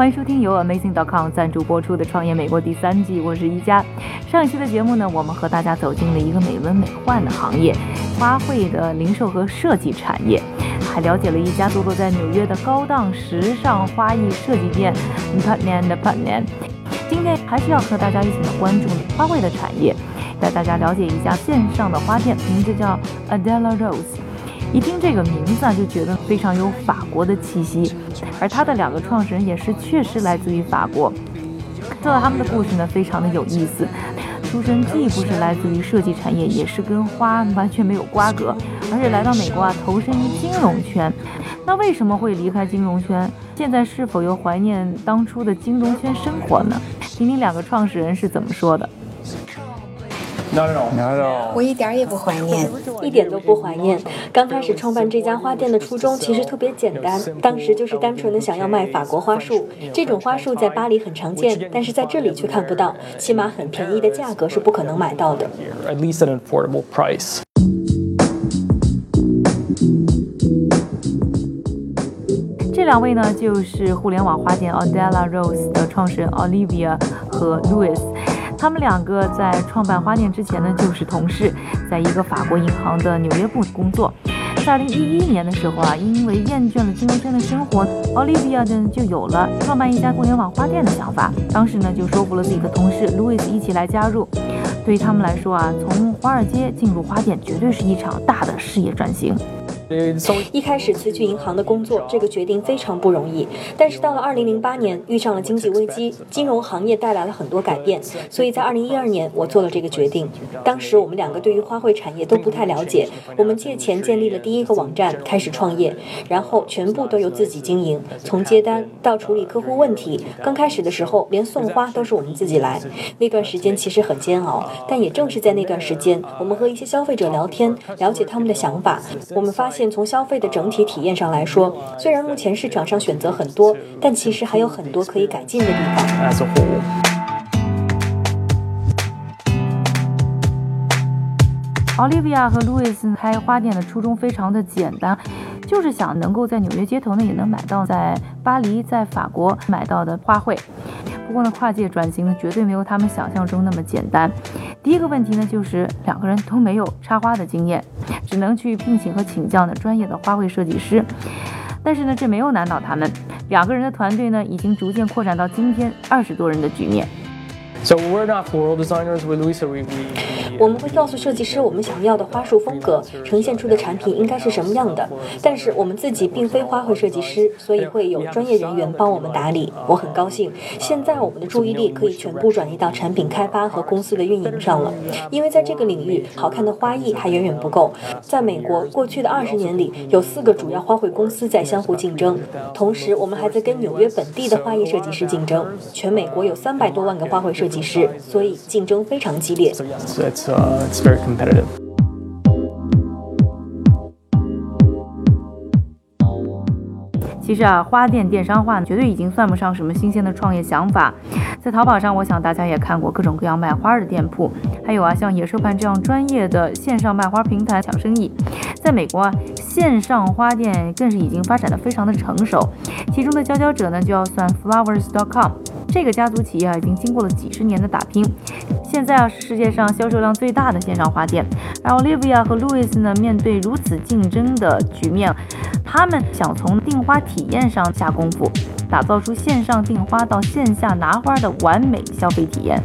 欢迎收听由 Amazing.com 赞助播出的《创业美国》第三季，我是一加。上一期的节目呢，我们和大家走进了一个美轮美奂的行业——花卉的零售和设计产业，还了解了一家坐落在纽约的高档时尚花艺设计店 Putnam Putnam。今天还是要和大家一起来关注花卉的产业，带大家了解一家线上的花店，名字叫 Adela Rose。一听这个名字啊，就觉得非常有法国的气息，而他的两个创始人也是确实来自于法国。说到他们的故事呢，非常的有意思。出身既不是来自于设计产业，也是跟花完全没有瓜葛，而是来到美国啊，投身于金融圈。那为什么会离开金融圈？现在是否又怀念当初的金融圈生活呢？听听两个创始人是怎么说的。我一点也不怀念，一点都不怀念。刚开始创办这家花店的初衷其实特别简单，当时就是单纯的想要卖法国花束。这种花束在巴黎很常见，但是在这里却看不到，起码很便宜的价格是不可能买到的。这两位呢，就是互联网花店 Adela Rose 的创始人 Olivia 和 Louis。他们两个在创办花店之前呢，就是同事，在一个法国银行的纽约部工作。在二零一一年的时候啊，因为厌倦了金融圈的生活，Olivia 呢就有了创办一家互联网花店的想法。当时呢，就说服了自己的同事 Louis 一起来加入。对于他们来说啊，从华尔街进入花店，绝对是一场大的事业转型。一开始辞去银行的工作，这个决定非常不容易。但是到了2008年，遇上了经济危机，金融行业带来了很多改变，所以在2012年我做了这个决定。当时我们两个对于花卉产业都不太了解，我们借钱建立了第一个网站，开始创业，然后全部都由自己经营，从接单到处理客户问题。刚开始的时候，连送花都是我们自己来。那段时间其实很煎熬，但也正是在那段时间，我们和一些消费者聊天，了解他们的想法，我们发现。从消费的整体体验上来说，虽然目前市场上选择很多，但其实还有很多可以改进的地方。Olivia 和 Louis 开花店的初衷非常的简单，就是想能够在纽约街头呢也能买到在巴黎、在法国买到的花卉。不过呢，跨界转型呢绝对没有他们想象中那么简单。第一个问题呢，就是两个人都没有插花的经验，只能去聘请和请教呢专业的花卉设计师。但是呢，这没有难倒他们，两个人的团队呢已经逐渐扩展到今天二十多人的局面。So we're not for designers. We Luisa we we 我们会告诉设计师我们想要的花束风格，呈现出的产品应该是什么样的。但是我们自己并非花卉设计师，所以会有专业人员帮我们打理。我很高兴，现在我们的注意力可以全部转移到产品开发和公司的运营上了。因为在这个领域，好看的花艺还远远不够。在美国，过去的二十年里，有四个主要花卉公司在相互竞争，同时我们还在跟纽约本地的花艺设计师竞争。全美国有三百多万个花卉设计师，所以竞争非常激烈。It's very competitive. 其实啊，花店电商化绝对已经算不上什么新鲜的创业想法。在淘宝上，我想大家也看过各种各样卖花的店铺，还有啊，像野兽盘这样专业的线上卖花平台抢生意。在美国啊，线上花店更是已经发展的非常的成熟，其中的佼佼者呢，就要算 Flowers.com。这个家族企业啊，已经经过了几十年的打拼，现在啊是世界上销售量最大的线上花店。而 Olivia 和 Louis 呢，面对如此竞争的局面，他们想从订花体验上下功夫，打造出线上订花到线下拿花的完美消费体验。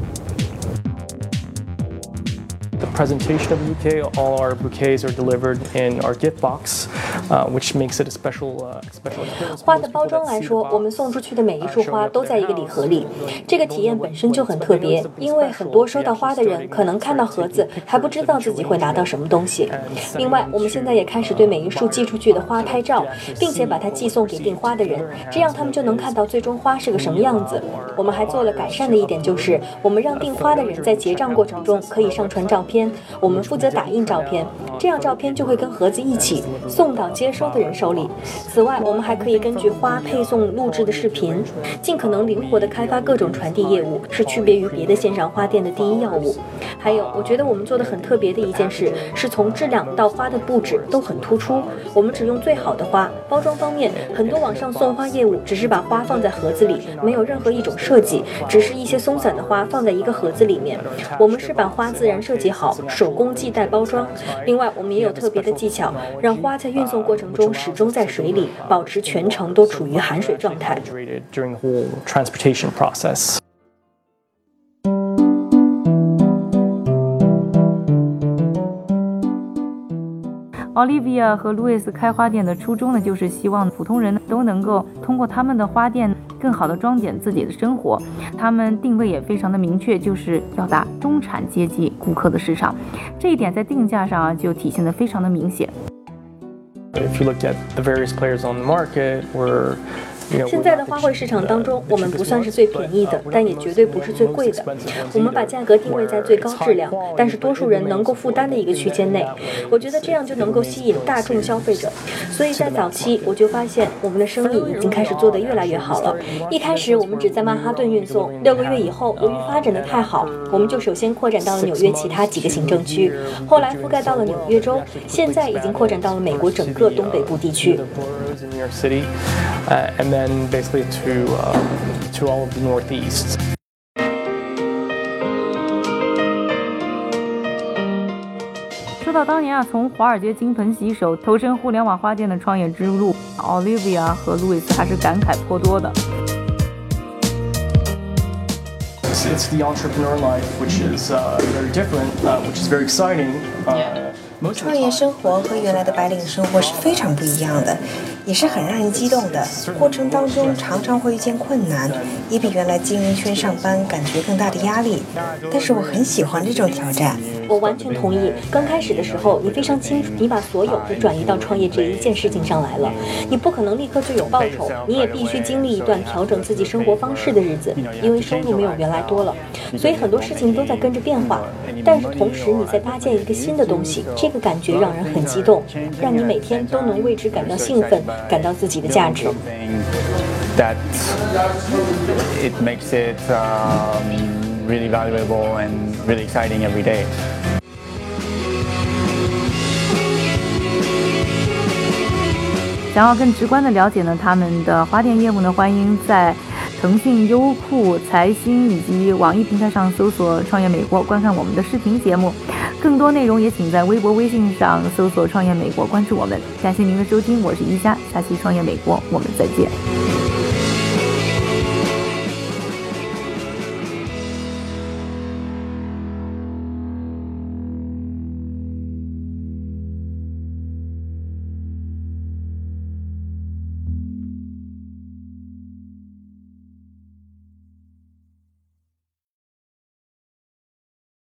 the presentation of bouquet. All our bouquets are delivered in our gift box, uh, which makes it a special, uh, special experience. 花的包装来说，我们送出去的每一束花都在一个礼盒里，这个体验本身就很特别，因为很多收到花的人可能看到盒子还不知道自己会拿到什么东西。另外，我们现在也开始对每一束寄出去的花拍照，并且把它寄送给订花的人，这样他们就能看到最终花是个什么样子。我们还做了改善的一点就是，我们让订花的人在结账过程中可以上传照片，我们负责打印照片，这样照片就会跟盒子一起送到接收的人手里。此外，我们还可以根据花配送录制的视频，尽可能灵活地开发各种传递业务，是区别于别的线上花店的第一要务。还有，我觉得我们做的很特别的一件事，是从质量到花的布置都很突出。我们只用最好的花。包装方面，很多网上送花业务只是把花放在盒子里，没有任何一种设计，只是一些松散的花放在一个盒子里面。我们是把花自然设计好，手工系带包装。另外，我们也有特别的技巧，让花在运送过程中始终在水里，保持全程都处于含水状态。The whole transportation process. Olivia 和 Louis 开花店的初衷呢，就是希望普通人都能够通过他们的花店，更好的装点自己的生活。他们定位也非常的明确，就是要打中产阶级顾客的市场。这一点在定价上啊，就体现的非常的明显。If you look at the various players on the market, we're 现在的花卉市场当中，我们不算是最便宜的，但也绝对不是最贵的。我们把价格定位在最高质量，但是多数人能够负担的一个区间内。我觉得这样就能够吸引大众消费者。所以在早期，我就发现我们的生意已经开始做得越来越好了。一开始我们只在曼哈顿运送，六个月以后，由于发展的太好，我们就首先扩展到了纽约其他几个行政区，后来覆盖到了纽约州，现在已经扩展到了美国整个东北部地区。Then basically to uh, to all of the Northeast. 说到当年啊，从华尔街金盆洗手投身互联网花店的创业之路，Olivia 和路易斯还是感慨颇多的。It's the entrepreneur life, which is uh, very different, uh, which is very exciting. Uh, 创业生活和原来的白领生活是非常不一样的，也是很让人激动的。过程当中常常会遇见困难，也比原来经营圈上班感觉更大的压力。但是我很喜欢这种挑战。我完全同意。刚开始的时候，你非常清楚，你把所有都转移到创业这一件事情上来了。你不可能立刻就有报酬，你也必须经历一段调整自己生活方式的日子，因为收入没有原来多了。所以很多事情都在跟着变化。但是同时你在搭建一个新的东西，这个感觉让人很激动，让你每天都能为之感到兴奋，感到自己的价值。That it makes it really valuable and really exciting every day. 想要更直观的了解呢他们的花店业务呢，欢迎在腾讯、优酷、财新以及网易平台上搜索“创业美国”，观看我们的视频节目。更多内容也请在微博、微信上搜索“创业美国”，关注我们。感谢您的收听，我是一加，下期《创业美国》我们再见。